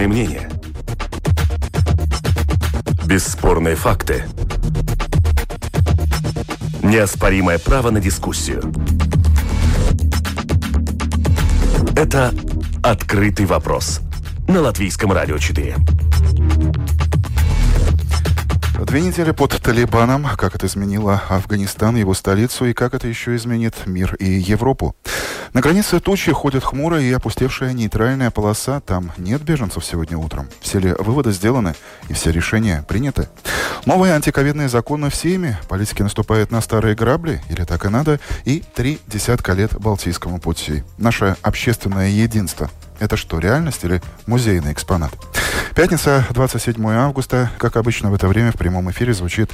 Бесспорные мнения. Бесспорные факты. Неоспоримое право на дискуссию. Это «Открытый вопрос» на Латвийском радио 4. Две недели под Талибаном. Как это изменило Афганистан, его столицу, и как это еще изменит мир и Европу. На границе тучи ходят хмурая и опустевшая нейтральная полоса. Там нет беженцев сегодня утром. Все ли выводы сделаны и все решения приняты? Новые антиковидные законы в Сейме. Политики наступают на старые грабли, или так и надо, и три десятка лет Балтийскому пути. Наше общественное единство – это что, реальность или музейный экспонат? Пятница, 27 августа. Как обычно в это время в прямом эфире звучит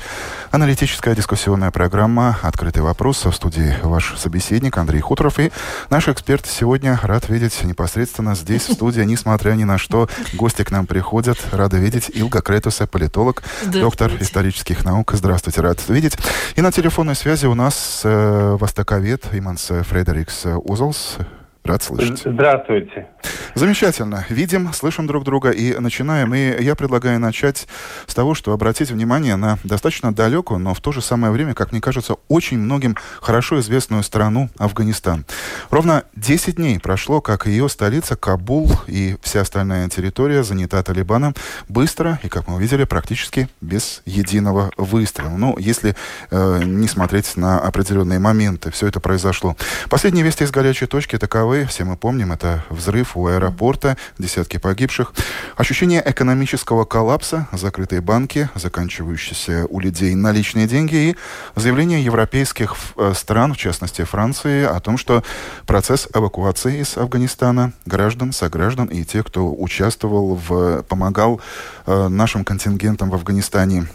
аналитическая дискуссионная программа «Открытый вопрос». В студии ваш собеседник Андрей Хуторов. И наш эксперт сегодня рад видеть непосредственно здесь, в студии, несмотря ни на что. Гости к нам приходят. Рада видеть Илга Кретуса, политолог, доктор исторических наук. Здравствуйте, рад видеть. И на телефонной связи у нас э, востоковед Иманс Фредерикс Узелс. Рад слышать. Здравствуйте. Замечательно. Видим, слышим друг друга и начинаем. И я предлагаю начать с того, что обратить внимание на достаточно далекую, но в то же самое время, как мне кажется, очень многим хорошо известную страну Афганистан. Ровно 10 дней прошло, как ее столица Кабул и вся остальная территория занята Талибаном быстро и, как мы увидели, практически без единого выстрела. Ну, если э, не смотреть на определенные моменты, все это произошло. Последние вести из горячей точки таковы Москвы, все мы помним, это взрыв у аэропорта, десятки погибших. Ощущение экономического коллапса, закрытые банки, заканчивающиеся у людей наличные деньги и заявление европейских э, стран, в частности Франции, о том, что процесс эвакуации из Афганистана граждан, сограждан и тех, кто участвовал в, помогал э, нашим контингентам в Афганистане,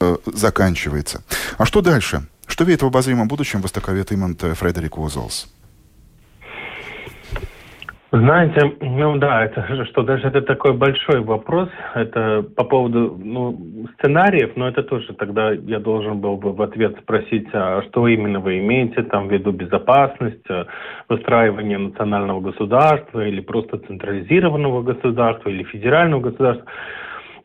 э, заканчивается. А что дальше? Что видит в обозримом будущем востоковед Имант Фредерик Уозлс? Знаете, ну да, это что даже это такой большой вопрос. Это по поводу ну, сценариев, но это тоже тогда я должен был бы в ответ спросить, а что именно вы имеете там в виду безопасность, э, выстраивание национального государства или просто централизированного государства или федерального государства.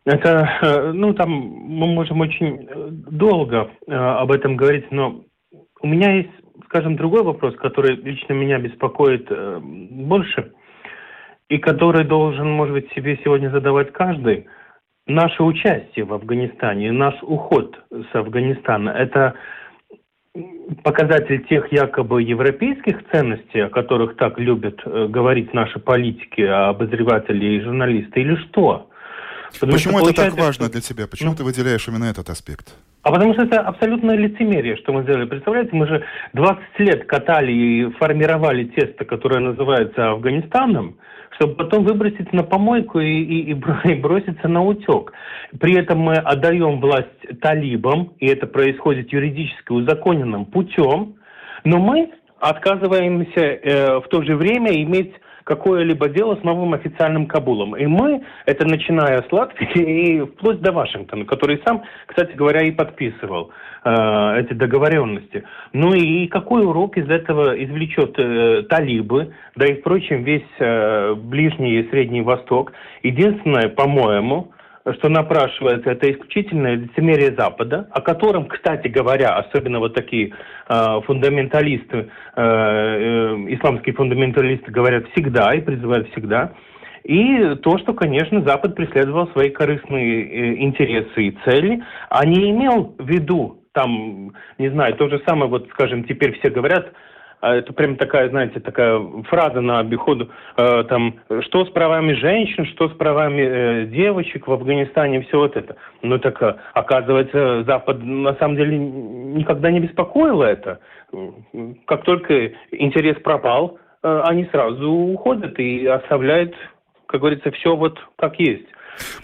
Это, э, ну там мы можем очень э, долго об этом говорить, но у меня есть скажем, другой вопрос, который лично меня беспокоит э, больше, и который должен, может быть, себе сегодня задавать каждый. Наше участие в Афганистане, наш уход с Афганистана – это показатель тех якобы европейских ценностей, о которых так любят э, говорить наши политики, обозреватели и журналисты, или что? Потому Почему что, это так важно для тебя? Почему ну, ты выделяешь именно этот аспект? А потому что это абсолютное лицемерие, что мы сделали. Представляете, мы же 20 лет катали и формировали тесто, которое называется Афганистаном, чтобы потом выбросить на помойку и, и, и броситься на утек. При этом мы отдаем власть талибам, и это происходит юридически узаконенным путем, но мы отказываемся э, в то же время иметь какое-либо дело с новым официальным Кабулом. И мы, это начиная с Латвии и вплоть до Вашингтона, который сам, кстати говоря, и подписывал э, эти договоренности. Ну и какой урок из этого извлечет э, талибы, да и, впрочем, весь э, Ближний и Средний Восток. Единственное, по-моему, что напрашивается, это исключительное лицемерие Запада, о котором, кстати говоря, особенно вот такие э, фундаменталисты, э, э, исламские фундаменталисты говорят всегда и призывают всегда, и то, что, конечно, Запад преследовал свои корыстные э, интересы и цели, а не имел в виду там, не знаю, то же самое, вот, скажем, теперь все говорят, это прям такая, знаете, такая фраза на обиходу, э, там, что с правами женщин, что с правами э, девочек в Афганистане, все вот это. Ну так, э, оказывается, Запад на самом деле никогда не беспокоило это. Как только интерес пропал, э, они сразу уходят и оставляют, как говорится, все вот как есть.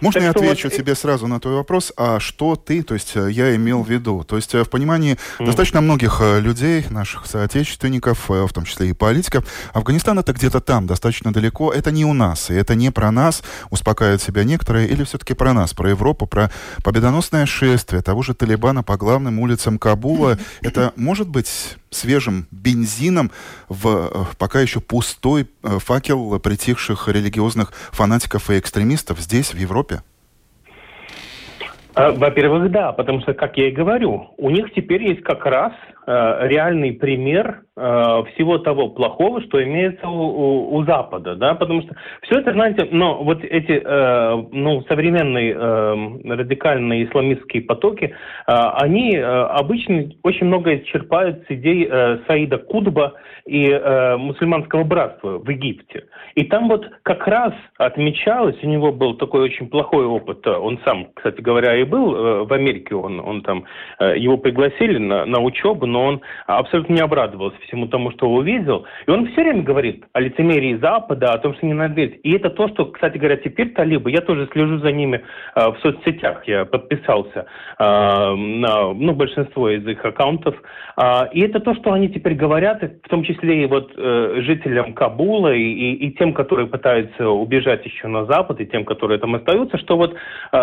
Можно так я отвечу вот... тебе сразу на твой вопрос? А что ты, то есть э, я имел в виду? То есть э, в понимании mm. достаточно многих э, людей, наших соотечественников, в том числе и политиков, Афганистан это где-то там, достаточно далеко. Это не у нас, и это не про нас, успокаивают себя некоторые, или все-таки про нас, про Европу, про победоносное шествие того же Талибана по главным улицам Кабула. Это может быть свежим бензином в э, пока еще пустой э, факел притихших религиозных фанатиков и экстремистов здесь, в Европе? А, во-первых, да, потому что, как я и говорю, у них теперь есть как раз э, реальный пример э, всего того плохого, что имеется у, у, у Запада, да, потому что все это, знаете, но вот эти, э, ну, современные э, радикальные исламистские потоки, э, они э, обычно очень многое черпают с идей э, Саида Кудба и э, мусульманского братства в Египте. И там вот как раз отмечалось, у него был такой очень плохой опыт, он сам, кстати говоря, и был э, в Америке, он, он там, э, его пригласили на, на учебу, но он абсолютно не обрадовался всему тому, что увидел. И он все время говорит о лицемерии Запада, о том, что не надо верить. И это то, что, кстати говоря, теперь талибы, я тоже слежу за ними э, в соцсетях, я подписался на ну, большинство из их аккаунтов. И это то, что они теперь говорят, в том числе и вот жителям Кабула, и, и, и тем, которые пытаются убежать еще на Запад, и тем, которые там остаются, что вот,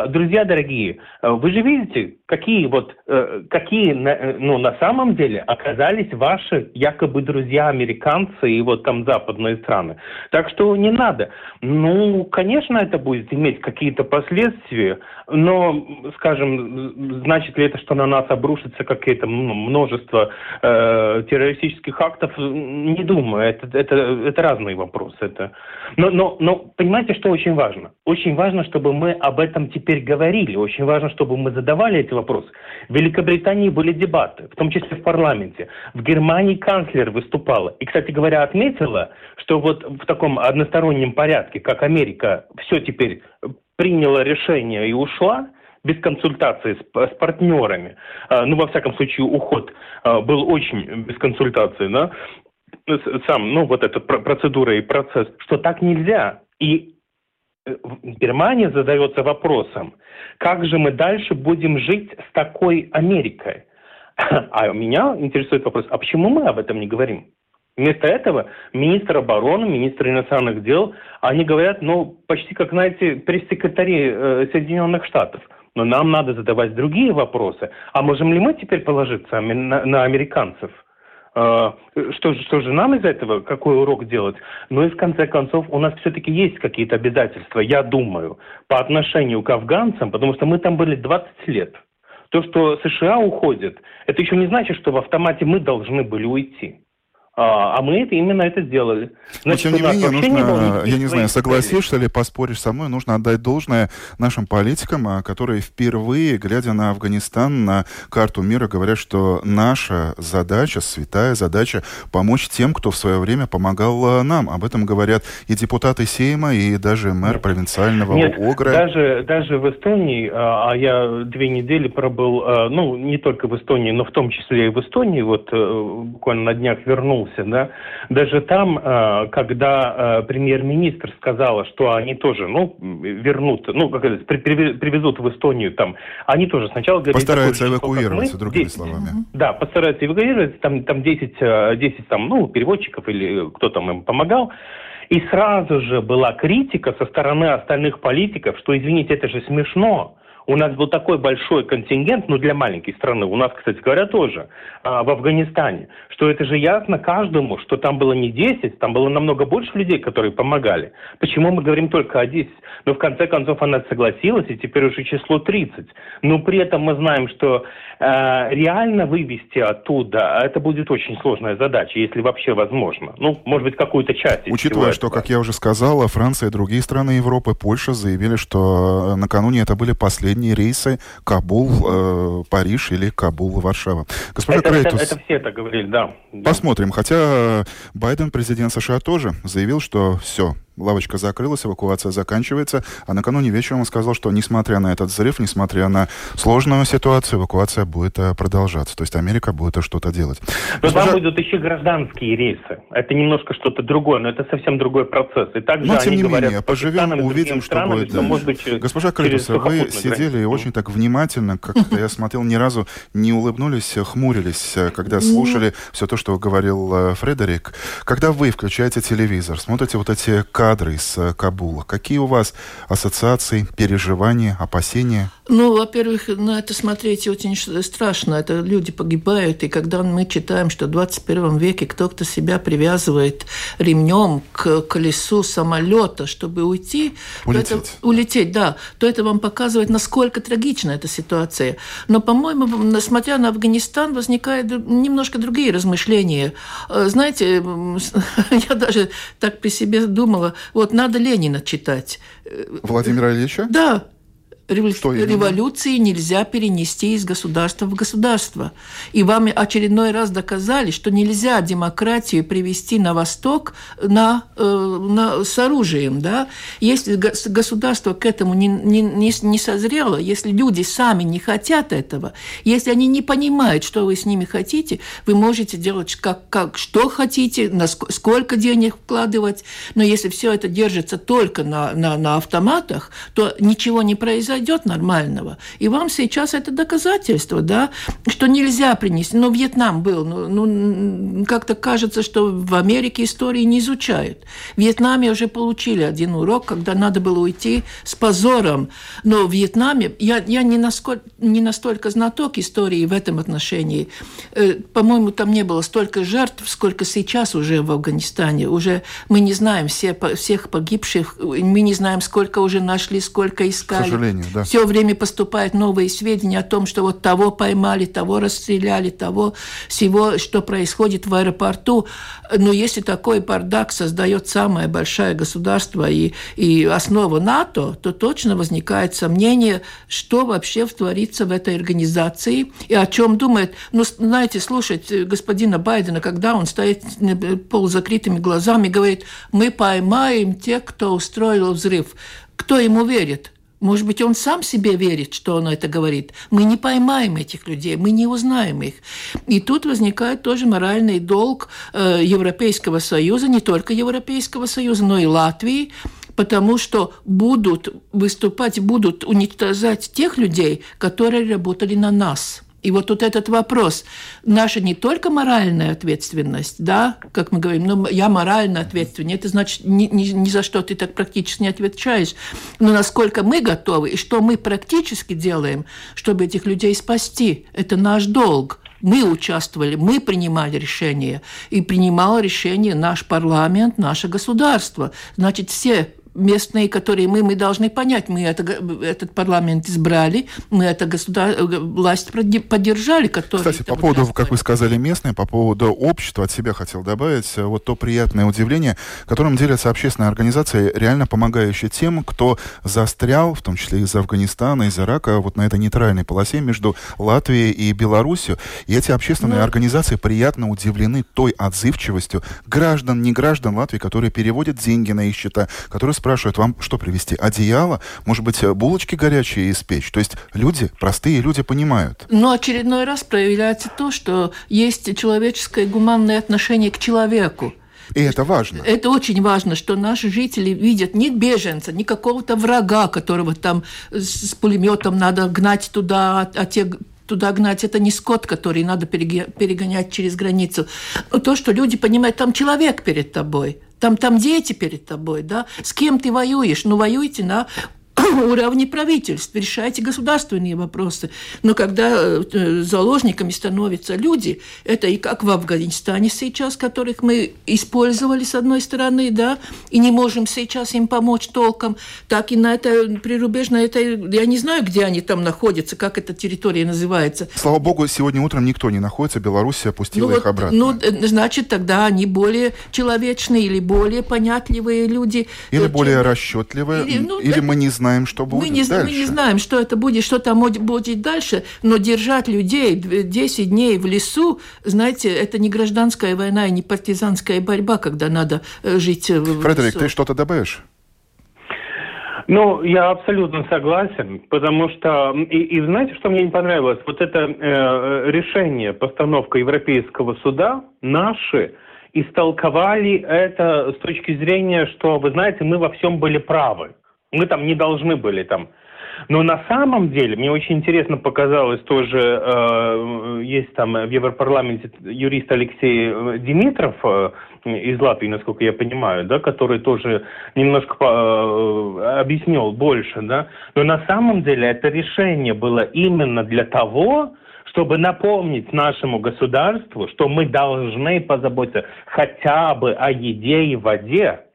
друзья дорогие, Э, вы же видите, какие вот, э, какие, э, ну, на самом деле оказались ваши якобы друзья американцы и вот там западные страны. Так что не надо. Ну, конечно, это будет иметь какие-то последствия, но, скажем, значит ли это, что на нас обрушится какие-то ну, множество э, террористических актов? Не думаю. Это, это, это разные вопросы. Это... Но, но, но понимаете, что очень важно? Очень важно, чтобы мы об этом теперь говорили. Очень важно, чтобы мы задавали эти вопросы. В Великобритании были дебаты, в том числе в парламенте. В Германии канцлер выступала. И, кстати говоря, отметила, что вот в таком одностороннем порядке, как Америка все теперь приняла решение и ушла, без консультации с, с партнерами, а, ну, во всяком случае, уход а, был очень без консультации, да, сам, ну, вот эта процедура и процесс, что так нельзя. И Э, Германия задается вопросом, как же мы дальше будем жить с такой Америкой? А меня интересует вопрос, а почему мы об этом не говорим? Вместо этого министр обороны, министр иностранных дел, они говорят, ну, почти как, знаете, пресс-секретари э, Соединенных Штатов. Но нам надо задавать другие вопросы. А можем ли мы теперь положиться на, на американцев? А, что что же нам из этого, какой урок делать? Ну и в конце концов у нас все-таки есть какие-то обязательства, я думаю, по отношению к афганцам, потому что мы там были 20 лет. То, что США уходит, это еще не значит, что в автомате мы должны были уйти. А, а мы это именно это сделали. Значит, Но тем не менее, нужно, не я не знаю, согласишься ли, поспоришь со мной, нужно отдать должное нашим политикам, а, которые впервые, глядя на Афганистан, на карту мира, говорят, что наша задача, святая задача, помочь тем, кто в свое время помогал а, нам. Об этом говорят и депутаты Сейма, и даже мэр Нет. провинциального Нет, Огра. Даже, даже в Эстонии, а я две недели пробыл, ну, не только в Эстонии, но в том числе и в Эстонии, вот э, буквально на днях вернулся вернулся, да, даже там, э, когда э, премьер-министр сказала, что они тоже, ну, вернут, ну, как это, привезут в Эстонию там, они тоже сначала говорили... Постараются такое, эвакуироваться, мы, другими 10, словами. Да, постараются эвакуироваться, там, там 10, 10 э, там, ну, переводчиков или кто там им помогал, и сразу же была критика со стороны остальных политиков, что, извините, это же смешно. У нас был такой большой контингент, ну, для маленькой страны, у нас, кстати говоря, тоже, а, в Афганистане, что это же ясно каждому, что там было не 10, там было намного больше людей, которые помогали. Почему мы говорим только о 10? Но в конце концов она согласилась, и теперь уже число 30. Но при этом мы знаем, что э, реально вывести оттуда, это будет очень сложная задача, если вообще возможно. Ну, может быть, какую-то часть. Учитывая, что, как я уже сказал, Франция и другие страны Европы, Польша заявили, что накануне это были последние последние рейсы Кабул, э, Париж или Кабул, Варшава. Госпожа это, Крейтус, это, это все так говорили, да. Посмотрим. Хотя Байден, президент США, тоже заявил, что все, лавочка закрылась, эвакуация заканчивается, а накануне вечером он сказал, что несмотря на этот взрыв, несмотря на сложную ситуацию, эвакуация будет э, продолжаться. То есть Америка будет что-то делать. Но Госпожа... там будут еще гражданские рейсы. Это немножко что-то другое, но это совсем другой процесс. И также но, тем не менее, поживем, увидим, что будет дальше. Может быть, через, Госпожа Крытуса, вы сидели границу. очень так внимательно, как я смотрел, ни разу не улыбнулись, хмурились, э, когда слушали все то, что говорил э, Фредерик. Когда вы включаете телевизор, смотрите вот эти кадры, кадры из э, Кабула. Какие у вас ассоциации, переживания, опасения? Ну, во-первых, на это смотреть очень страшно. Это люди погибают. И когда мы читаем, что в 21 веке кто-то себя привязывает ремнем к колесу самолета, чтобы уйти, улететь, это, улететь да, то это вам показывает, насколько трагична эта ситуация. Но, по-моему, несмотря на Афганистан, возникают немножко другие размышления. Э, знаете, я даже так при себе думала, вот надо Ленина читать. Владимира Ильича? Да, революции нельзя перенести из государства в государство. И вам очередной раз доказали, что нельзя демократию привести на Восток на, э, на, с оружием. Да? Если государство к этому не, не, не, не созрело, если люди сами не хотят этого, если они не понимают, что вы с ними хотите, вы можете делать как, как что хотите, на сколько денег вкладывать, но если все это держится только на, на, на автоматах, то ничего не произойдет произойдет нормального. И вам сейчас это доказательство, да, что нельзя принести. Но Вьетнам был, ну, ну как-то кажется, что в Америке истории не изучают. В Вьетнаме уже получили один урок, когда надо было уйти с позором. Но в Вьетнаме, я, я не, насколько, не настолько знаток истории в этом отношении. Э, по-моему, там не было столько жертв, сколько сейчас уже в Афганистане. Уже мы не знаем все, всех погибших, мы не знаем, сколько уже нашли, сколько искали. К сожалению да. Все время поступают новые сведения о том, что вот того поймали, того расстреляли, того всего, что происходит в аэропорту. Но если такой бардак создает самое большое государство и, и основа НАТО, то точно возникает сомнение, что вообще творится в этой организации и о чем думает. Ну, знаете, слушать господина Байдена, когда он стоит полузакрытыми глазами, говорит, мы поймаем тех, кто устроил взрыв. Кто ему верит? Может быть, он сам себе верит, что он это говорит. Мы не поймаем этих людей, мы не узнаем их. И тут возникает тоже моральный долг э, Европейского Союза, не только Европейского Союза, но и Латвии, потому что будут выступать, будут уничтожать тех людей, которые работали на нас – и вот тут этот вопрос. Наша не только моральная ответственность, да, как мы говорим, ну, я морально ответственен, это значит, ни, ни, ни за что ты так практически не отвечаешь. Но насколько мы готовы и что мы практически делаем, чтобы этих людей спасти, это наш долг. Мы участвовали, мы принимали решения, и принимал решение наш парламент, наше государство. Значит, все местные, которые мы, мы должны понять, мы это, этот парламент избрали, мы это государ... власть поддержали. Кстати, по поводу, как вы сказали, местные, по поводу общества, от себя хотел добавить, э, вот то приятное удивление, которым делятся общественные организации, реально помогающие тем, кто застрял, в том числе из Афганистана, из Ирака, вот на этой нейтральной полосе между Латвией и Беларусью. И эти общественные ну, организации приятно удивлены той отзывчивостью граждан, не граждан Латвии, которые переводят деньги на их счета, которые спрашивают, вам что привезти? Одеяло? Может быть, э, булочки горячие испечь? То есть люди, простые люди понимают. Но очередной раз проявляется то, что есть человеческое гуманное отношение к человеку. И это важно. Это очень важно, что наши жители видят не беженца, не какого-то врага, которого там с пулеметом надо гнать туда, а, те туда гнать. Это не скот, который надо перегонять через границу. То, что люди понимают, там человек перед тобой. Там, там дети перед тобой, да? С кем ты воюешь? Ну, воюйте на уровне правительств, решайте государственные вопросы. Но когда э, заложниками становятся люди, это и как в Афганистане сейчас, которых мы использовали с одной стороны, да, и не можем сейчас им помочь толком, так и на этой прирубежной, этой, я не знаю, где они там находятся, как эта территория называется. Слава богу, сегодня утром никто не находится, Беларусь опустила ну, их обратно. Ну, э, значит, тогда они более человечные или более понятливые люди. Или более расчетливые, или, ну, или да, мы не знаем, знаем, что будет мы не, дальше. Мы не знаем, что это будет, что там будет дальше, но держать людей 10 дней в лесу, знаете, это не гражданская война и не партизанская борьба, когда надо э, жить в Фредерик, лесу. ты что-то добавишь? Ну, я абсолютно согласен, потому что, и, и знаете, что мне не понравилось? Вот это э, решение, постановка Европейского суда, наши истолковали это с точки зрения, что, вы знаете, мы во всем были правы. Мы там не должны были там. Но на самом деле, мне очень интересно показалось тоже э, есть там в Европарламенте юрист Алексей Димитров из Латвии, насколько я понимаю, да, который тоже немножко э, объяснил больше, да, но на самом деле это решение было именно для того, чтобы напомнить нашему государству, что мы должны позаботиться хотя бы о еде и воде,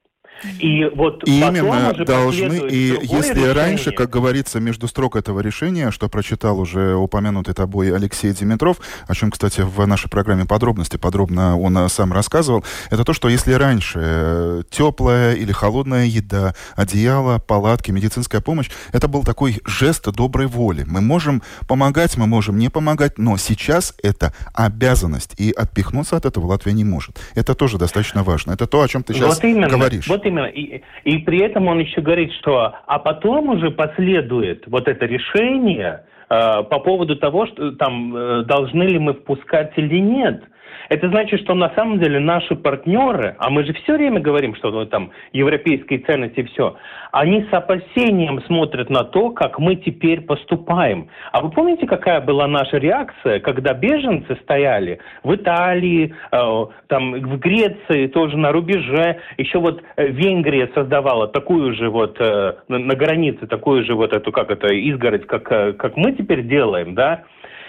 и вот и именно должны, и если решение... раньше, как говорится, между строк этого решения, что прочитал уже упомянутый тобой Алексей Димитров, о чем, кстати, в нашей программе подробности подробно он э, сам рассказывал, это то, что если раньше э, теплая или холодная еда, одеяло, палатки, медицинская помощь, это был такой жест доброй воли. Мы можем помогать, мы можем не помогать, но сейчас это обязанность, и отпихнуться от этого Латвия не может. Это тоже достаточно важно. Это то, о чем ты сейчас вот именно, говоришь. Вот именно. И, и при этом он еще говорит, что а потом уже последует вот это решение э, по поводу того, что там э, должны ли мы впускать или нет. Это значит, что на самом деле наши партнеры, а мы же все время говорим, что ну, там европейские ценности все, они с опасением смотрят на то, как мы теперь поступаем. А вы помните, какая была наша реакция, когда беженцы стояли в Италии, э, там в Греции, тоже на рубеже, еще вот э, Венгрия создавала такую же вот э, на границе такую же вот эту как это изгородь, как э, как мы теперь делаем, да?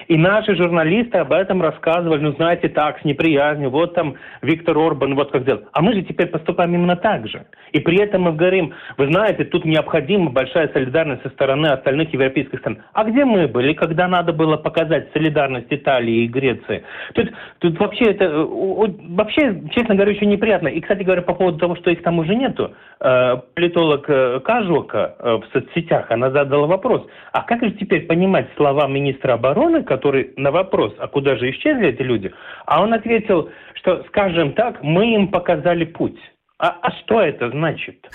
И наши журналисты об этом рассказывали, ну, знаете, так, с неприязнью, вот там Виктор Орбан, вот как сделал. А мы же теперь поступаем именно так же. И при этом мы говорим, вы знаете, тут необходима большая солидарность со стороны остальных европейских стран. А где мы были, когда надо было показать солидарность Италии и Греции? Тут, тут вообще это, вообще, честно говоря, очень неприятно. И, кстати говоря, по поводу того, что их там уже нету, э, политолог э, Кажука э, в соцсетях, она задала вопрос, а как же теперь понимать слова министра обороны, который на вопрос, а куда же исчезли эти люди, а он ответил, что, скажем так, мы им показали путь. А, а что это значит?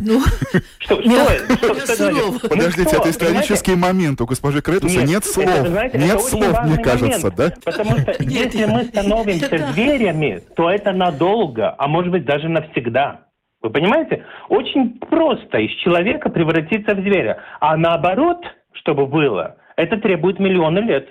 Ну, что, что, что, что, Подождите, это исторический момент. У госпожи Кретуса нет, нет слов. Это, знаете, нет слов, мне кажется, момент, да? Потому что если мы становимся зверями, то это надолго, а может быть даже навсегда. Вы понимаете? Очень просто из человека превратиться в зверя. А наоборот, чтобы было, это требует миллионы лет.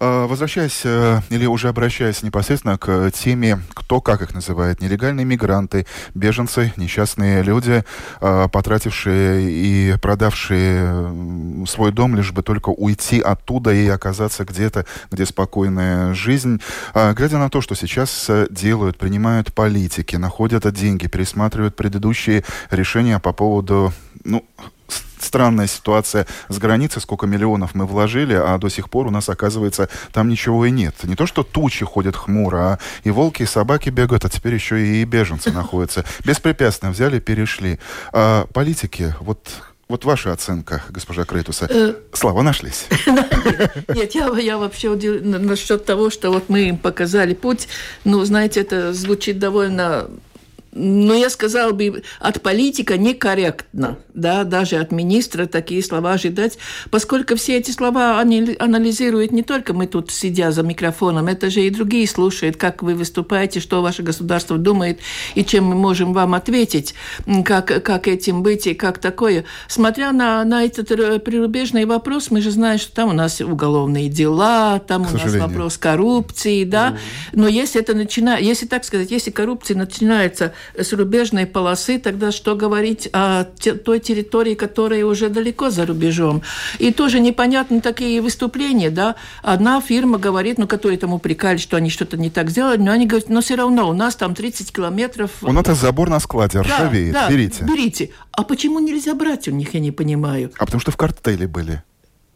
А, возвращаясь э, или уже обращаясь непосредственно к теме, кто как их называет, нелегальные мигранты, беженцы, несчастные люди, а, потратившие и продавшие свой дом, лишь бы только уйти оттуда и оказаться где-то, где спокойная жизнь. А, глядя на то, что сейчас э, делают, принимают политики, находят деньги, пересматривают предыдущие решения по поводу ну, странная ситуация с границей, сколько миллионов мы вложили, а до сих пор у нас, оказывается, там ничего и нет. Не то, что тучи ходят хмуро, а и волки, и собаки бегают, а теперь еще и беженцы находятся. Беспрепятственно взяли, перешли. А политики, вот вот ваша оценка, госпожа Крейтуса. Э, Слава, нашлись? Нет, я, я вообще удивлена насчет того, что вот мы им показали путь. Ну, знаете, это звучит довольно ну, я сказала бы, от политика некорректно, да, даже от министра такие слова ожидать, поскольку все эти слова они анализируют не только мы тут, сидя за микрофоном, это же и другие слушают, как вы выступаете, что ваше государство думает, и чем мы можем вам ответить, как, как этим быть и как такое. Смотря на, на этот прирубежный вопрос, мы же знаем, что там у нас уголовные дела, там у нас вопрос коррупции, да, mm-hmm. но если это начинает, если так сказать, если коррупция начинается с рубежной полосы, тогда что говорить о той территории, которая уже далеко за рубежом. И тоже непонятны такие выступления, да. Одна фирма говорит, ну, которые там упрекали, что они что-то не так сделали, но они говорят, но все равно у нас там 30 километров. У нас забор на складе ржавеет, да, да, берите. берите. А почему нельзя брать у них, я не понимаю. А потому что в картеле были.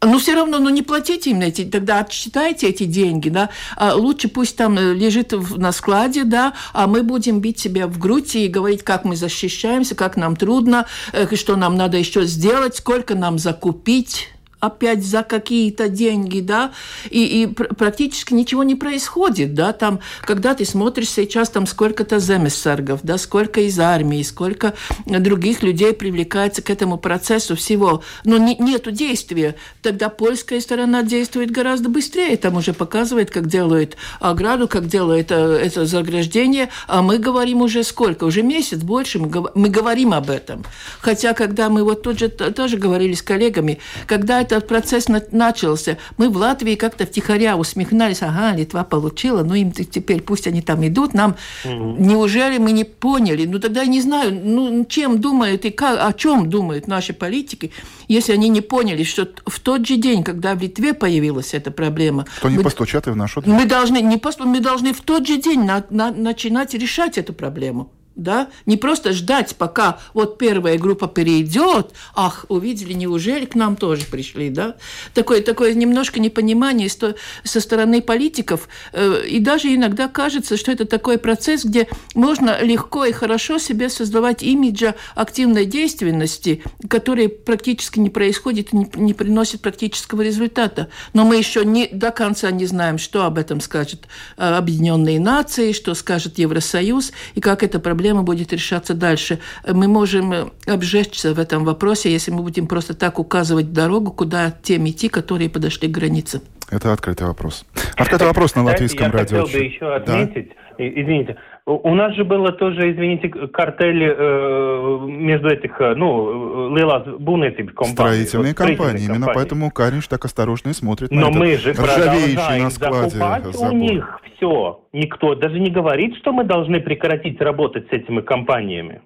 Ну, все равно, ну, не платите им эти, тогда отсчитайте эти деньги, да, а лучше пусть там э, лежит на складе, да, а мы будем бить себя в грудь и говорить, как мы защищаемся, как нам трудно, э, что нам надо еще сделать, сколько нам закупить опять за какие-то деньги, да, и, и практически ничего не происходит, да, там, когда ты смотришь сейчас, там сколько-то земесаргов, да, сколько из армии, сколько других людей привлекается к этому процессу всего, но не, нету действия, тогда польская сторона действует гораздо быстрее, там уже показывает, как делают ограду, как делает это, это заграждение, а мы говорим уже сколько, уже месяц больше мы, мы говорим об этом, хотя когда мы вот тут же тоже говорили с коллегами, когда этот процесс на начался, мы в Латвии как-то втихаря усмехнулись, ага, Литва получила, ну им теперь пусть они там идут, нам угу. неужели мы не поняли? Ну тогда я не знаю, ну чем думают и как, о чем думают наши политики, если они не поняли, что в тот же день, когда в Литве появилась эта проблема, то не мы, постучат и в нашу дверь. Мы должны не посту, мы должны в тот же день на, на, начинать решать эту проблему да, не просто ждать, пока вот первая группа перейдет, ах, увидели, неужели к нам тоже пришли, да, такое, такое немножко непонимание со стороны политиков, э, и даже иногда кажется, что это такой процесс, где можно легко и хорошо себе создавать имиджа активной действенности, который практически не происходит, не, не приносит практического результата. Но мы еще не, до конца не знаем, что об этом скажет э, Объединенные Нации, что скажет Евросоюз, и как эта проблема проблема будет решаться дальше. Мы можем э, обжечься в этом вопросе, если мы будем просто так указывать дорогу, куда тем идти, которые подошли к границе. Это открытый вопрос. Открытый вопрос на латвийском радио. Я хотел бы еще отметить, да? извините, у нас же было тоже, извините, картель э, между этих, э, ну, Лилас Бунетип компаний. Строительные вот, компании. Именно компании. поэтому Каринш так осторожно и смотрит Но на мы же продолжаем на складе закупать забор. у них все. Никто даже не говорит, что мы должны прекратить работать с этими компаниями.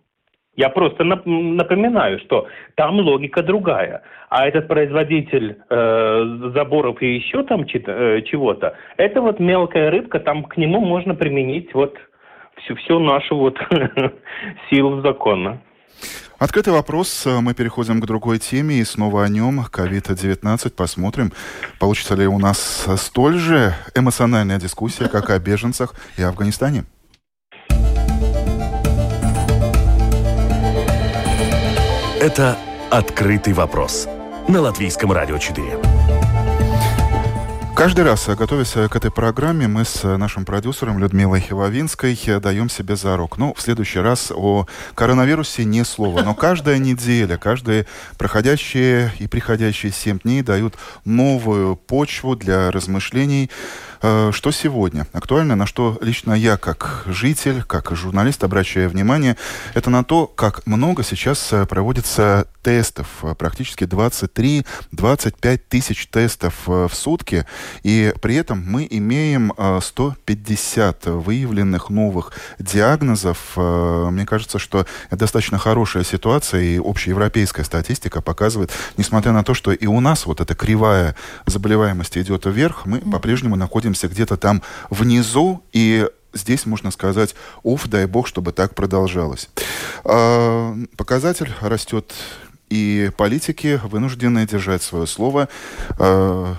Я просто напоминаю, что там логика другая. А этот производитель э, заборов и еще там э, чего-то, это вот мелкая рыбка, там к нему можно применить вот всю, всю нашу вот силу закона. Открытый вопрос. Мы переходим к другой теме и снова о нем. COVID-19. Посмотрим, получится ли у нас столь же эмоциональная дискуссия, как о беженцах и Афганистане. Это «Открытый вопрос» на Латвийском радио 4. Каждый раз, готовясь к этой программе, мы с нашим продюсером Людмилой Вавинской даем себе за рук. Ну, в следующий раз о коронавирусе не слово, но каждая неделя, каждые проходящие и приходящие семь дней дают новую почву для размышлений Э, что сегодня актуально, на что лично я, как житель, как журналист, обращаю внимание, это на то, как много сейчас э, проводится тестов. Э, практически 23-25 тысяч тестов в сутки. И при этом мы имеем 150 выявленных новых диагнозов. Мне кажется, что это достаточно хорошая ситуация, и общеевропейская статистика показывает, несмотря на то, что и у нас вот эта кривая заболеваемости идет вверх, мы по-прежнему находимся находимся где-то там внизу, и здесь можно сказать, уф, дай бог, чтобы так продолжалось. А, показатель растет, и политики вынуждены держать свое слово. А,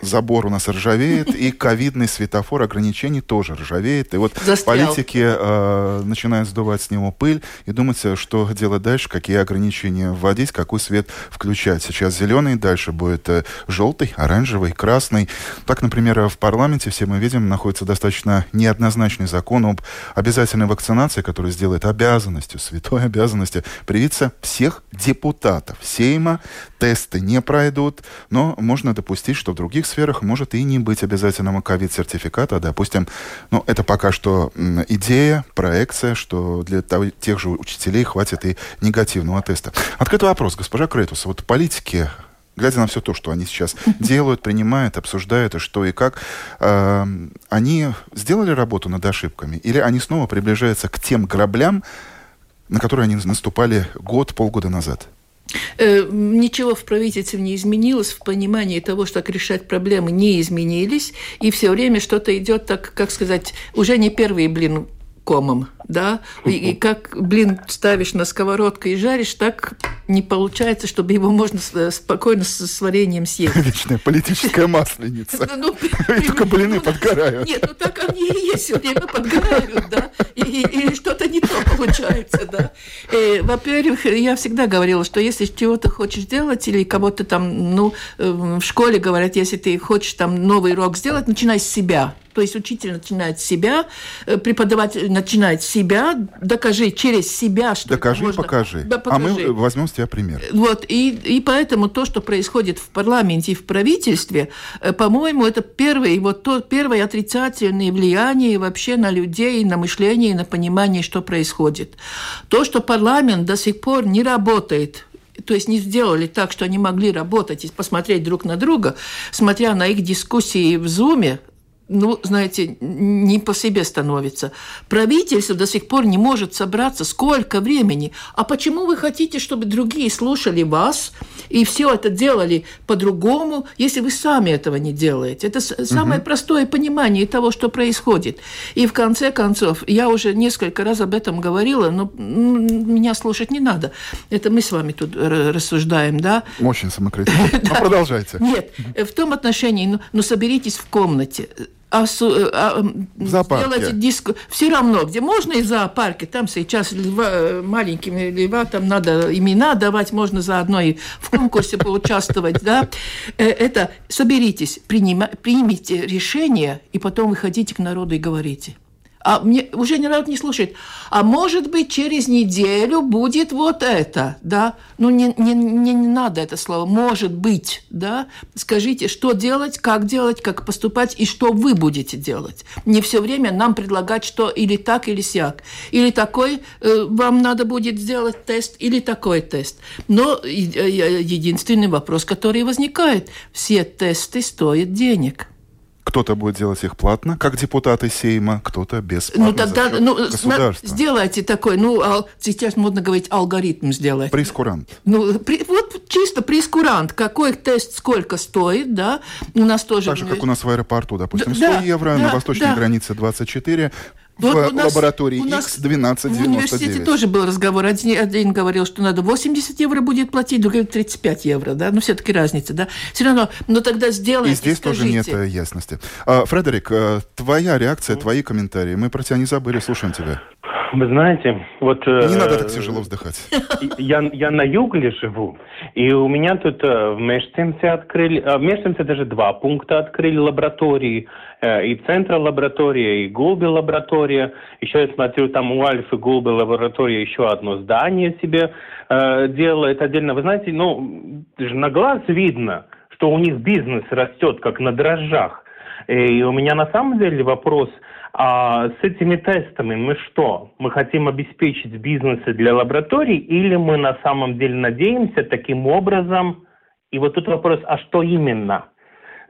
забор у нас ржавеет, и ковидный светофор ограничений тоже ржавеет. И вот Застрял. политики э, начинают сдувать с него пыль и думать, что делать дальше, какие ограничения вводить, какой свет включать. Сейчас зеленый, дальше будет э, желтый, оранжевый, красный. Так, например, в парламенте все мы видим, находится достаточно неоднозначный закон об обязательной вакцинации, который сделает обязанностью, святой обязанностью привиться всех депутатов Сейма. Тесты не пройдут, но можно допустить, что вдруг других сферах может и не быть обязательного ковид-сертификата. Допустим, ну, это пока что идея, проекция, что для тех же учителей хватит и негативного теста. Открытый вопрос, госпожа Кретус. Вот политики глядя на все то, что они сейчас делают, принимают, обсуждают, и что и как, э, они сделали работу над ошибками? Или они снова приближаются к тем граблям, на которые они наступали год, полгода назад? Э, ничего в правительстве не изменилось, в понимании того, что как решать проблемы не изменились, и все время что-то идет так, как сказать, уже не первый блин комом, да, и, и как блин ставишь на сковородку и жаришь, так не получается, чтобы его можно спокойно с, с вареньем съесть. Вечная политическая масленица. Ну, и только блины подгорают. Нет, ну так они и есть, все время подгорают, да, и, что-то не то получается, да. Э, во-первых, я всегда говорила, что если чего-то хочешь делать, или кого-то там, ну, э, в школе говорят, если ты хочешь там новый урок сделать, начинай с себя, то есть учитель начинает с себя, э, преподаватель начинает с себя, докажи через себя, что Докажи можно... покажи. Да, покажи. А мы возьмем с тебя пример. Вот, и, и поэтому то, что происходит в парламенте и в правительстве, э, по-моему, это первое, вот то, первое отрицательное влияние вообще на людей, на мышление, на понимание, что происходит. То, что парламент до сих пор не работает то есть не сделали так, что они могли работать и посмотреть друг на друга, смотря на их дискуссии в Зуме, ну, знаете, не по себе становится. Правительство до сих пор не может собраться. Сколько времени? А почему вы хотите, чтобы другие слушали вас и все это делали по-другому, если вы сами этого не делаете? Это самое угу. простое понимание того, что происходит. И в конце концов, я уже несколько раз об этом говорила, но меня слушать не надо. Это мы с вами тут рассуждаем, да? Очень самокритично. Но продолжайте. Нет, в том отношении, ну, ну соберитесь в комнате а, а, сделать диск все равно, где можно и в зоопарке, там сейчас льва, маленьким льва, там надо имена давать, можно заодно и в конкурсе поучаствовать, да, э, это соберитесь, примите решение, и потом выходите к народу и говорите а мне уже народ не слушает. А может быть, через неделю будет вот это, да? Ну, не, не, не, не надо это слово. Может быть, да? Скажите, что делать, как делать, как поступать и что вы будете делать. Не все время нам предлагать, что или так, или сяк. Или такой э, вам надо будет сделать тест, или такой тест. Но э, единственный вопрос, который возникает, все тесты стоят денег. Кто-то будет делать их платно, как депутаты Сейма, кто-то бесплатно. Ну тогда ну, сделайте такой, ну сейчас модно говорить алгоритм сделать. Прескурант. Ну при, вот чисто прескурант, какой тест сколько стоит, да? У нас тоже. Так же как у нас в аэропорту, допустим, 100 да, евро, да, на восточной да. границе 24, вот в нас, лаборатории у нас X1299. В университете тоже был разговор. Один, один говорил, что надо 80 евро будет платить, другой 35 евро, да, но все-таки разница, да. Все равно, но тогда сделайте, И здесь скажите. тоже нет э, ясности. А, Фредерик, э, твоя реакция, твои комментарии. Мы про тебя не забыли, слушаем тебя. Вы знаете, вот... Не э, надо так тяжело вздыхать. Я, я на юге живу, и у меня тут э, в Мешцемце открыли... Э, в Мешцемце даже два пункта открыли лаборатории. И Центра лаборатория, и Гулби лаборатория. Еще я смотрю, там у Альфы Гулби лаборатория еще одно здание себе делает отдельно. Вы знаете, ну, на глаз видно, что у них бизнес растет как на дрожжах. И у меня на самом деле вопрос – а с этими тестами мы что? Мы хотим обеспечить бизнесы для лабораторий или мы на самом деле надеемся таким образом? И вот тут вопрос, а что именно?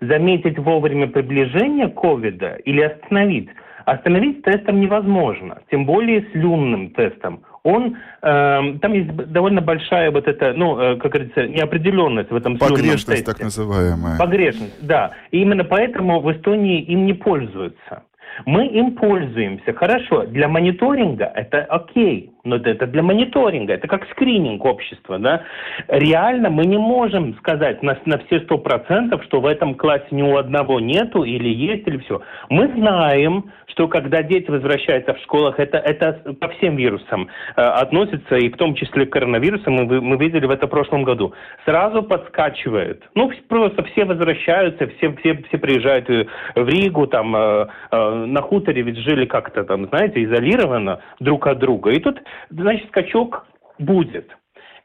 Заметить вовремя приближение ковида или остановить? Остановить тестом невозможно, тем более с люмным тестом. Он, э, там есть довольно большая вот эта, ну, э, как говорится, неопределенность в этом Погрешность тесте. так называемая. Погрешность, да. И именно поэтому в Эстонии им не пользуются. Мы им пользуемся. Хорошо, для мониторинга это окей, но это для мониторинга, это как скрининг общества. Да? Реально мы не можем сказать на, на все сто процентов, что в этом классе ни у одного нету или есть, или все. Мы знаем, что когда дети возвращаются в школах, это, это по всем вирусам э, относится, и в том числе к коронавирусу, мы, мы видели в это прошлом году. Сразу подскачивает. Ну, просто все возвращаются, все, все, все приезжают в Ригу, там, э, э, на хуторе ведь жили как-то там, знаете, изолированно друг от друга. И тут, значит, скачок будет.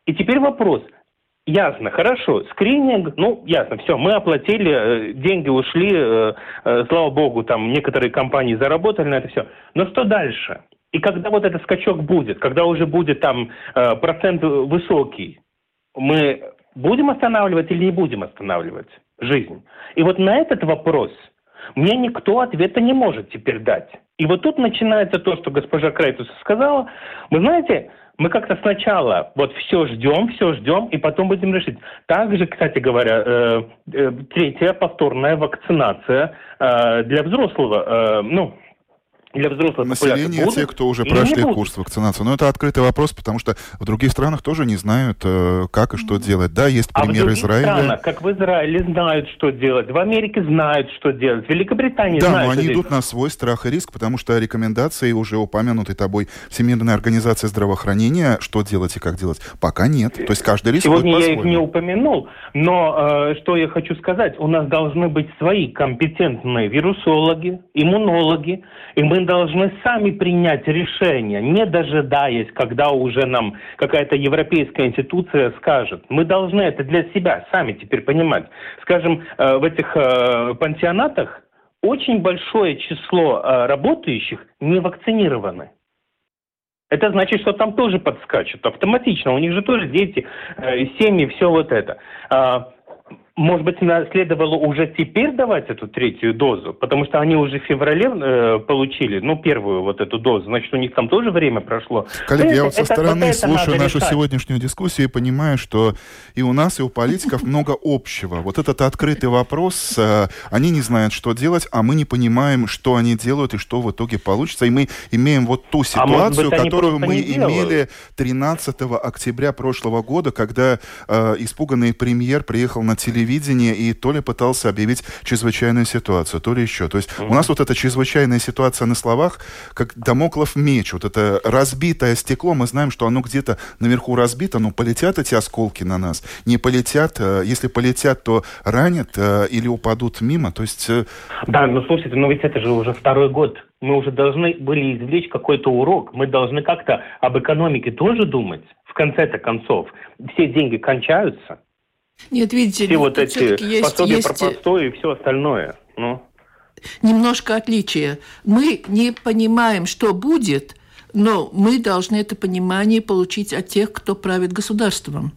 И теперь вопрос – Ясно, хорошо. Скрининг, ну, ясно, все, мы оплатили, э, деньги ушли, э, э, слава богу, там некоторые компании заработали на это все. Но что дальше? И когда вот этот скачок будет, когда уже будет там процент высокий, мы будем останавливать или не будем останавливать жизнь? И вот на этот вопрос мне никто ответа не может теперь дать. И вот тут начинается то, что госпожа Крайтус сказала. Вы знаете, мы как-то сначала вот все ждем, все ждем, и потом будем решить. Также, кстати говоря, э, э, третья повторная вакцинация э, для взрослого, ну, для взрослых Население, будут, те, кто уже прошли курс вакцинации. Но это открытый вопрос, потому что в других странах тоже не знают, э, как и что делать. Да, есть пример а в Израиля. Странах, как в Израиле, знают, что делать. В Америке знают, что делать. В Великобритании да, знают. Да, но они идут на свой страх и риск, потому что рекомендации уже упомянутой тобой Всемирной организации здравоохранения, что делать и как делать, пока нет. То есть каждый риск Сегодня я их не упомянул, но э, что я хочу сказать, у нас должны быть свои компетентные вирусологи, иммунологи, и мы должны сами принять решение, не дожидаясь, когда уже нам какая-то европейская институция скажет. Мы должны это для себя сами теперь понимать. Скажем, э, в этих э, пансионатах очень большое число э, работающих не вакцинированы. Это значит, что там тоже подскачут автоматично. У них же тоже дети, семьи, все вот это. А, может быть, следовало уже теперь давать эту третью дозу, потому что они уже в феврале э, получили, ну, первую вот эту дозу, значит, у них там тоже время прошло. Коллеги, я вот со стороны вот слушаю нашу решать. сегодняшнюю дискуссию и понимаю, что и у нас, и у политиков много общего. Вот этот открытый вопрос, э, они не знают, что делать, а мы не понимаем, что они делают и что в итоге получится. И мы имеем вот ту ситуацию, а быть, которую мы имели 13 октября прошлого года, когда э, испуганный премьер приехал на телевизор телевидения и то ли пытался объявить чрезвычайную ситуацию, то ли еще. То есть mm-hmm. у нас вот эта чрезвычайная ситуация на словах, как домоклов меч, вот это разбитое стекло, мы знаем, что оно где-то наверху разбито, но полетят эти осколки на нас, не полетят, э, если полетят, то ранят э, или упадут мимо, то есть... Э, да, ну слушайте, но ведь это же уже второй год. Мы уже должны были извлечь какой-то урок. Мы должны как-то об экономике тоже думать в конце-то концов. Все деньги кончаются. Нет, видите, все вот эти есть, пособия есть... про простое и все остальное. Ну. Немножко отличие. Мы не понимаем, что будет, но мы должны это понимание получить от тех, кто правит государством.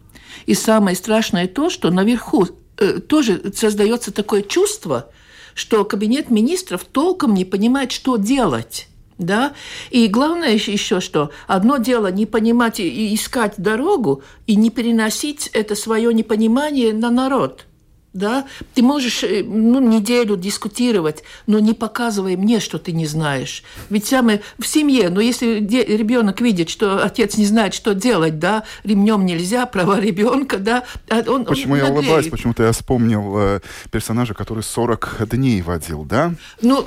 И самое страшное то, что наверху э, тоже создается такое чувство, что кабинет министров толком не понимает, что делать. Да? И главное еще что, одно дело не понимать и искать дорогу, и не переносить это свое непонимание на народ – да, ты можешь э, ну, неделю дискутировать, но не показывай мне, что ты не знаешь. Ведь самое в семье, но если ребенок видит, что отец не знает, что делать, да, ремнем нельзя, права ребенка, да, а он, Почему он я улыбаюсь? Почему-то я вспомнил э, персонажа, который 40 дней водил, да? Ну,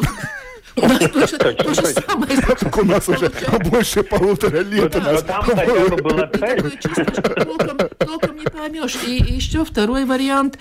самое. У нас уже больше полутора лет. Там хотя бы была Толком не поймешь. И еще второй вариант,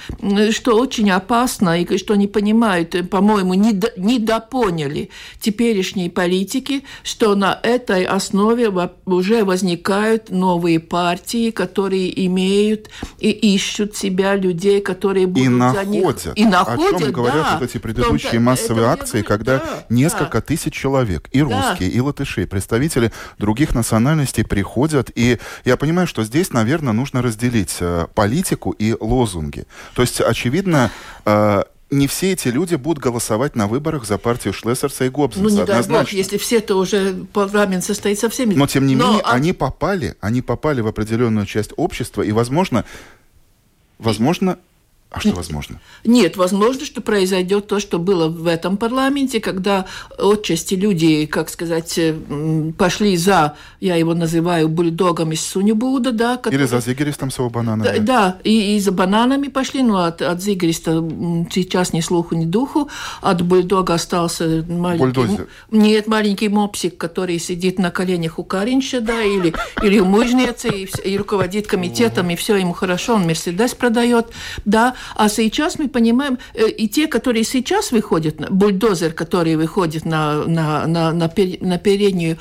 что очень опасно и что не понимают, по-моему, не допоняли теперешние политики, что на этой основе уже возникают новые партии, которые имеют и ищут себя людей, которые будут и за них... И находят, О чем говорят да, вот эти предыдущие массовые акции, когда не несколько тысяч человек, и русские, и латыши, представители других национальностей приходят, и я понимаю, что здесь, наверное, нужно разделить э, политику и лозунги. То есть, очевидно, э, не все эти люди будут голосовать на выборах за партию Шлессерса и Гоббсонса. Ну, не дай бог, если все-то уже парламент состоит со всеми. Но, тем не Но, менее, а... они попали, они попали в определенную часть общества, и, возможно, возможно, а что возможно? Нет, возможно, что произойдет то, что было в этом парламенте, когда отчасти люди, как сказать, пошли за, я его называю бульдогом из Сунюбуда, да. Который... Или за Зигеристом с его бананами. Да, да и, и за бананами пошли, но от, от Зигериста сейчас ни слуху, ни духу. От бульдога остался маленький... Бульдозер. Нет, маленький мопсик, который сидит на коленях у Каринча, да, или, или у мужницы, и, и руководит комитетом, и все ему хорошо, он Мерседес продает, да. А сейчас мы понимаем, э, и те, которые сейчас выходят, бульдозер, который выходит на, на, на, на, на переднюю,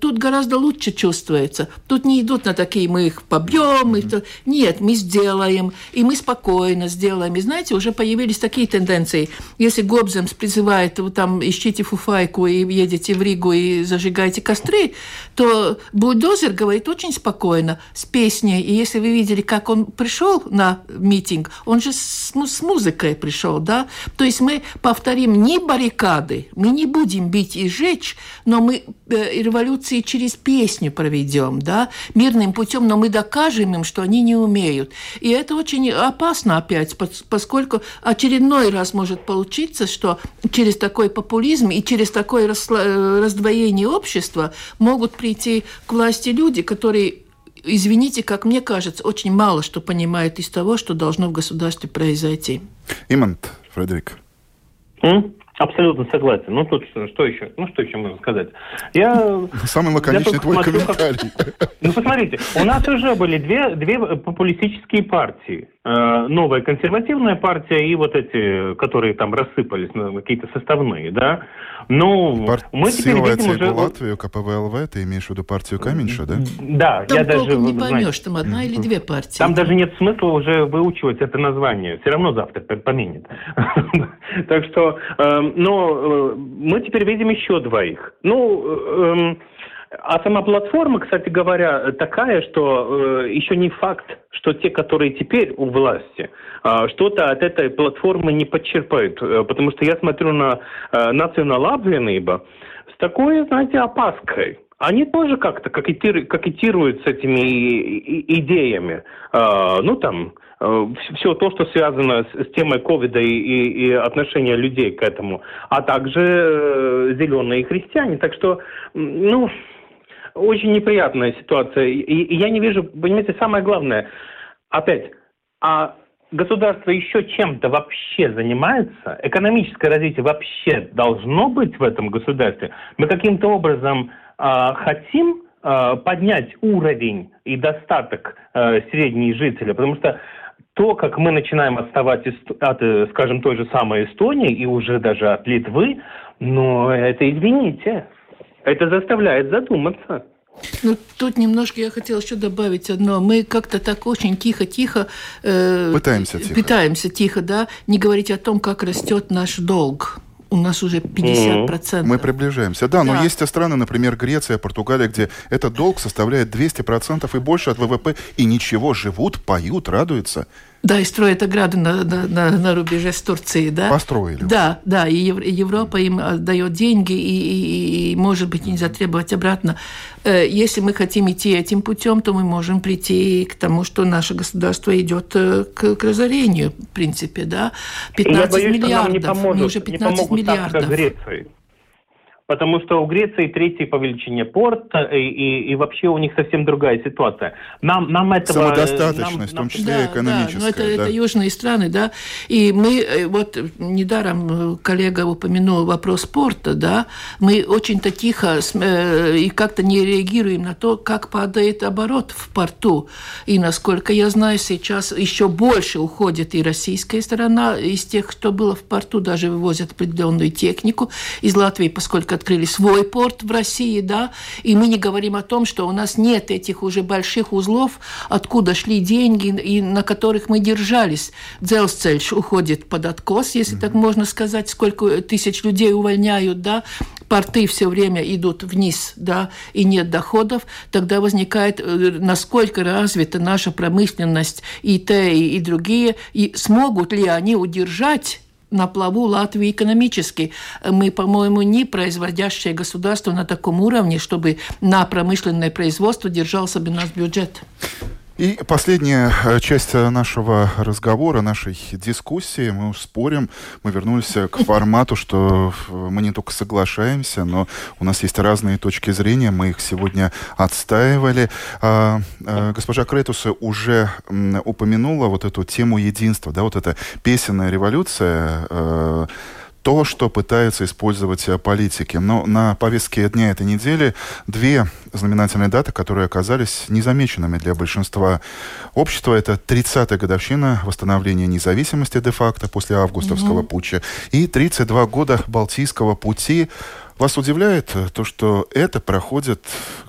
тут гораздо лучше чувствуется. Тут не идут на такие, мы их побьем, mm-hmm. нет, мы сделаем, и мы спокойно сделаем. И знаете, уже появились такие тенденции. Если Гобземс призывает, вы там ищите фуфайку и едете в Ригу и зажигаете костры, то бульдозер говорит очень спокойно, с песней. И если вы видели, как он пришел на митинг, он же с, с музыкой пришел, да? То есть мы повторим не баррикады, мы не будем бить и жечь, но мы э, революции через песню проведем, да, мирным путем, но мы докажем им, что они не умеют. И это очень опасно опять, поскольку очередной раз может получиться, что через такой популизм и через такое раздвоение общества могут прийти к власти люди, которые извините, как мне кажется, очень мало что понимают из того, что должно в государстве произойти. Имант, Фредерик. Mm? Абсолютно согласен. Ну тут что, что еще? Ну что еще можно сказать? Я самый лаконичный твой смотрю, комментарий. Ну посмотрите, у нас уже были две две популистические партии. Э, новая консервативная партия и вот эти, которые там рассыпались на какие-то составные, да. Ну, мы теперь видим уже... Латвию, КПВЛВ, ты имеешь в виду партию Каменьша, да? Да, там я даже... не поймешь, там одна или две партии. Там даже нет смысла уже выучивать это название. Все равно завтра поменят. Так что, эм, но э, мы теперь видим еще двоих. Ну, эм, а сама платформа, кстати говоря, такая, что э, еще не факт, что те, которые теперь у власти, э, что-то от этой платформы не подчерпают. Э, потому что я смотрю на э, национал-апвенība с такой, знаете, опаской. Они тоже как-то кокетируют с этими идеями. Э, ну, там, Э, все то, что связано с, с темой ковида и, и, и отношения людей к этому, а также э, зеленые христиане. Так что, ну, очень неприятная ситуация. И, и я не вижу, понимаете, самое главное, опять, а государство еще чем-то вообще занимается, экономическое развитие вообще должно быть в этом государстве. Мы каким-то образом э, хотим э, поднять уровень и достаток э, средней жителя, потому что то, как мы начинаем отставать от, э, скажем, той же самой Эстонии и уже даже от Литвы, но это, извините, это заставляет задуматься. Ну, тут немножко я хотела еще добавить одно. Мы как-то так очень тихо-тихо... Э, пытаемся тихо. Пытаемся тихо, да, не говорить о том, как растет наш долг у нас уже 50%. Mm-hmm. Мы приближаемся. Да, да, но есть страны, например, Греция, Португалия, где этот долг составляет 200% и больше от ВВП, и ничего, живут, поют, радуются. Да, и строят ограды на, на, на, на рубеже с Турцией, да? Построили. Да, да, и Европа им дает деньги, и, и, и может быть, нельзя требовать обратно. Э, если мы хотим идти этим путем, то мы можем прийти к тому, что наше государство идет э, к, к разорению, в принципе, да? 15 боюсь, миллиардов. Не поможет, мы уже 15 не миллиардов. Так, Греции потому что у Греции третий по величине порт, и, и, и вообще у них совсем другая ситуация. Нам, нам этого... Самодостаточность, нам, в том числе да, экономическая. Да, но это, да. это южные страны, да. И мы, э, вот недаром э, коллега упомянул вопрос порта, да, мы очень-то тихо э, и как-то не реагируем на то, как падает оборот в порту. И, насколько я знаю, сейчас еще больше уходит и российская сторона из тех, кто было в порту, даже вывозят определенную технику из Латвии, поскольку открыли свой порт в России, да, и мы не говорим о том, что у нас нет этих уже больших узлов, откуда шли деньги и на которых мы держались. Дзелсцель уходит под откос, если mm-hmm. так можно сказать, сколько тысяч людей увольняют, да, порты все время идут вниз, да, и нет доходов, тогда возникает, э, насколько развита наша промышленность, ИТ и, и другие, и смогут ли они удержать на плаву Латвии экономически. Мы, по-моему, не производящее государство на таком уровне, чтобы на промышленное производство держался бы наш бюджет. И последняя э, часть э, нашего разговора, нашей дискуссии, мы спорим, мы вернулись к формату, что э, мы не только соглашаемся, но у нас есть разные точки зрения, мы их сегодня отстаивали. А, а, госпожа Кретуса уже упомянула вот эту тему единства, да, вот эта песенная революция, то, что пытаются использовать э, политики. Но на повестке дня этой недели две знаменательные даты, которые оказались незамеченными для большинства общества. Это 30-я годовщина восстановления независимости де-факто после августовского mm-hmm. путча и 32 года Балтийского пути. Вас удивляет э, то, что это проходит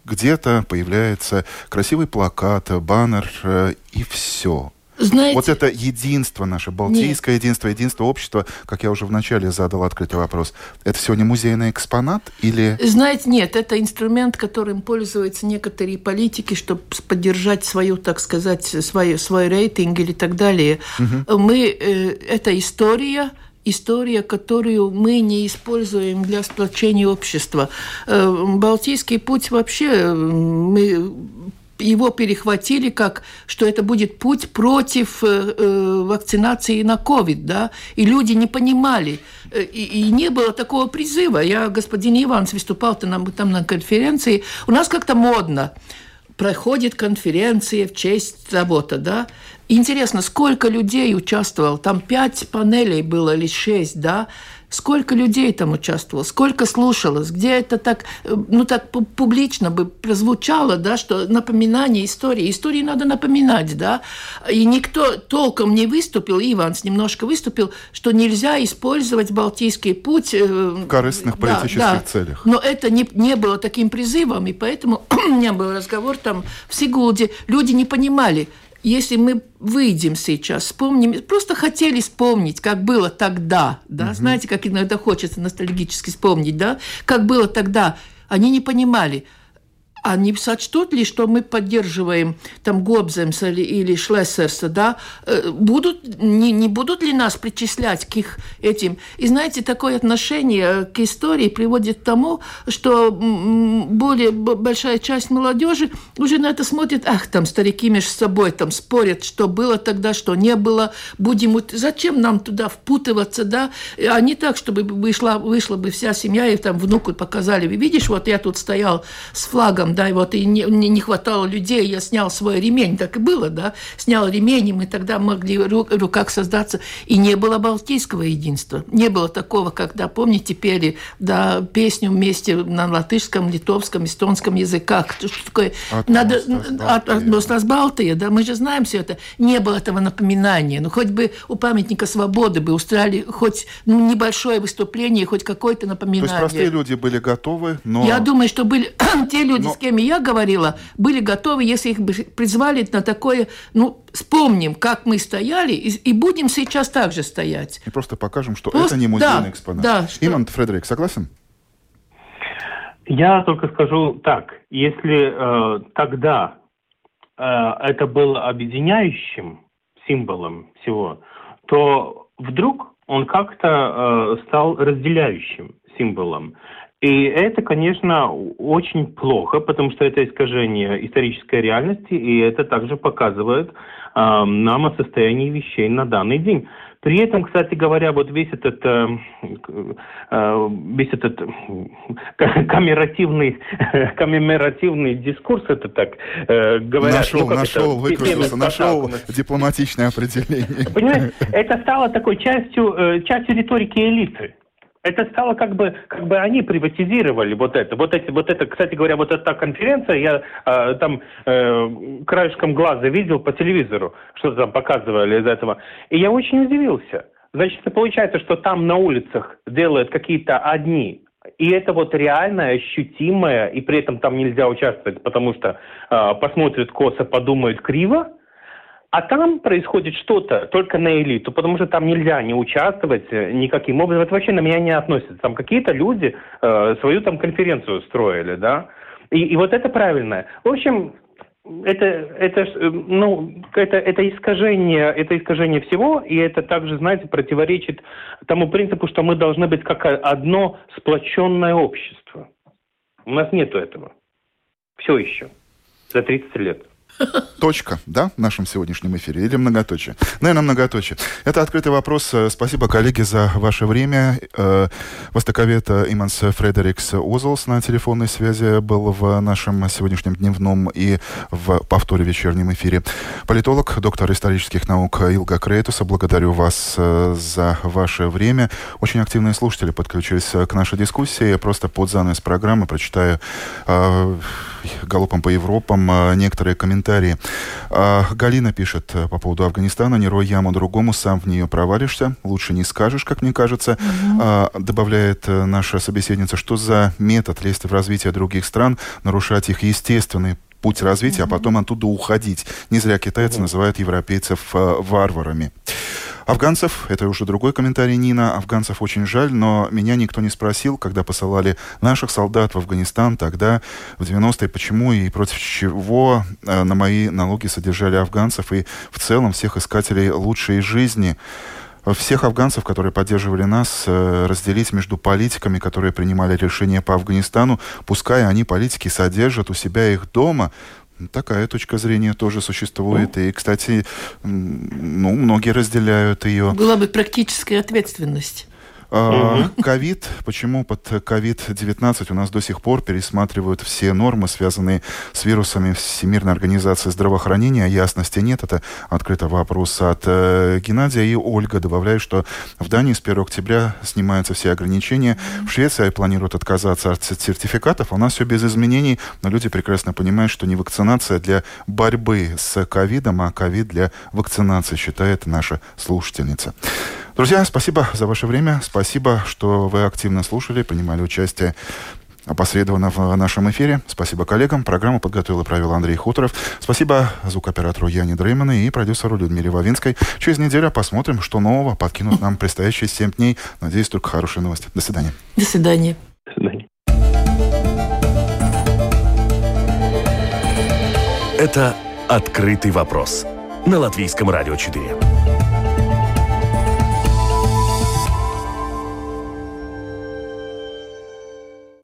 где-то, появляется красивый плакат, баннер э, и все. Знаете, вот это единство наше, балтийское нет. единство, единство общества, как я уже вначале задал открытый вопрос, это сегодня музейный экспонат или... Знаете, нет, это инструмент, которым пользуются некоторые политики, чтобы поддержать свою, так сказать, свой, свой рейтинг или так далее. Угу. Мы, э, это история, история, которую мы не используем для сплочения общества. Э, Балтийский путь вообще э, мы его перехватили как, что это будет путь против э, э вакцинации на ковид, да, и люди не понимали, э, и, и не было такого призыва. Я, господин Иванс, выступал там, там на конференции, у нас как-то модно, проходит конференция в честь завода, да, Интересно, сколько людей участвовало? Там пять панелей было или шесть, да? Сколько людей там участвовало, сколько слушалось, где это так, э, ну так публично бы прозвучало, да, что напоминание истории. Истории надо напоминать, да. И никто толком не выступил, Иванс немножко выступил, что нельзя использовать Балтийский путь. Э, в корыстных политических да, да. целях. Но это не, не было таким призывом, и поэтому у меня был разговор там в Сигулде. Люди не понимали, если мы выйдем сейчас, вспомним, просто хотели вспомнить, как было тогда, да, угу. знаете, как иногда хочется ностальгически вспомнить, да, как было тогда, они не понимали. Они сочтут ли, что мы поддерживаем там Гобземса или, или Шлессерса, да, э, будут, не, не будут ли нас причислять к их этим? И знаете, такое отношение к истории приводит к тому, что более большая часть молодежи уже на это смотрит, ах, там старики между собой там спорят, что было тогда, что не было, будем, зачем нам туда впутываться, да, а не так, чтобы вышла, вышла бы вся семья и там внуку показали, видишь, вот я тут стоял с флагом, да, и вот и не, не хватало людей, я снял свой ремень, так и было, да, снял ремень, и мы тогда могли в руках создаться, и не было балтийского единства, не было такого, когда, помните, пели, да, песню вместе на латышском, литовском, эстонском языках, что такое, от надо, от, от Балтии, да, мы же знаем все это, не было этого напоминания, ну, хоть бы у памятника свободы бы устраивали хоть ну, небольшое выступление, хоть какое-то напоминание. То есть простые люди были готовы, но... Я думаю, что были те люди, но... с кем я говорила, были готовы, если их бы призвали на такое, ну, вспомним, как мы стояли, и, и будем сейчас также стоять. И просто покажем, что просто, это не музейный да, экспонат. Да, что... Иман Фредерик, согласен? Я только скажу так, если э, тогда э, это было объединяющим символом всего, то вдруг он как-то э, стал разделяющим символом. И это, конечно, очень плохо, потому что это искажение исторической реальности, и это также показывает э, нам о состоянии вещей на данный день. При этом, кстати говоря, вот весь этот, э, э, весь этот камеративный, коммеморативный дискурс, это так э, говорят. Нашел, ну, нашел, это, выкрутился, нашел дипломатичное определение. Понимаете, это стало такой частью, э, частью риторики элиты это стало как бы, как бы они приватизировали вот это. Вот, эти, вот это, кстати говоря, вот эта конференция, я э, там э, краешком глаза видел по телевизору, что там показывали из этого. И я очень удивился. Значит, получается, что там на улицах делают какие-то одни и это вот реальное, ощутимое, и при этом там нельзя участвовать, потому что э, посмотрят косо, подумают криво, а там происходит что-то только на элиту, потому что там нельзя не участвовать э, никаким образом. Это вообще на меня не относится. Там какие-то люди э, свою там конференцию строили, да. И, и вот это правильное. В общем, это, это, э, ну, это, это искажение, это искажение всего, и это также, знаете, противоречит тому принципу, что мы должны быть как одно сплоченное общество. У нас нету этого. Все еще. За 30 лет. Точка, да, в нашем сегодняшнем эфире? Или многоточие? Наверное, многоточие. Это открытый вопрос. Спасибо, коллеги, за ваше время. Э, востоковед Иманс Фредерикс Узелс на телефонной связи был в нашем сегодняшнем дневном и в повторе вечернем эфире. Политолог, доктор исторических наук Илга Крейтуса. Благодарю вас э, за ваше время. Очень активные слушатели подключились к нашей дискуссии. Я просто под занавес программы прочитаю э, галопом по Европам некоторые комментарии. А, Галина пишет э, по поводу Афганистана. Не рой яму другому, сам в нее провалишься. Лучше не скажешь, как мне кажется. Угу. А, добавляет э, наша собеседница, что за метод лезть в развитие других стран, нарушать их естественный путь развития, mm-hmm. а потом оттуда уходить. Не зря китайцы mm-hmm. называют европейцев э, варварами. Афганцев, это уже другой комментарий Нина, афганцев очень жаль, но меня никто не спросил, когда посылали наших солдат в Афганистан тогда, в 90-е, почему и против чего э, на мои налоги содержали афганцев и в целом всех искателей лучшей жизни? Всех афганцев, которые поддерживали нас, э, разделить между политиками, которые принимали решения по Афганистану, пускай они, политики, содержат у себя их дома, Такая точка зрения тоже существует. Ну. И, кстати, ну, многие разделяют ее. Была бы практическая ответственность. А, ковид, почему под ковид-19 у нас до сих пор пересматривают все нормы, связанные с вирусами Всемирной организации здравоохранения? Ясности нет. Это открытый вопрос от э, Геннадия. И Ольга добавляет, что в Дании с 1 октября снимаются все ограничения. В Швеции планируют отказаться от сертификатов. А у нас все без изменений. Но люди прекрасно понимают, что не вакцинация для борьбы с ковидом, а ковид для вакцинации, считает наша слушательница. Друзья, спасибо за ваше время. Спасибо, что вы активно слушали, принимали участие опосредованно в нашем эфире. Спасибо коллегам. Программу подготовил и провел Андрей Хуторов. Спасибо звукоператору Яне Дреймана и продюсеру Людмиле Вавинской. Через неделю посмотрим, что нового подкинут нам предстоящие 7 дней. Надеюсь, только хорошие новости. До свидания. До свидания. До свидания. Это «Открытый вопрос» на Латвийском радио 4.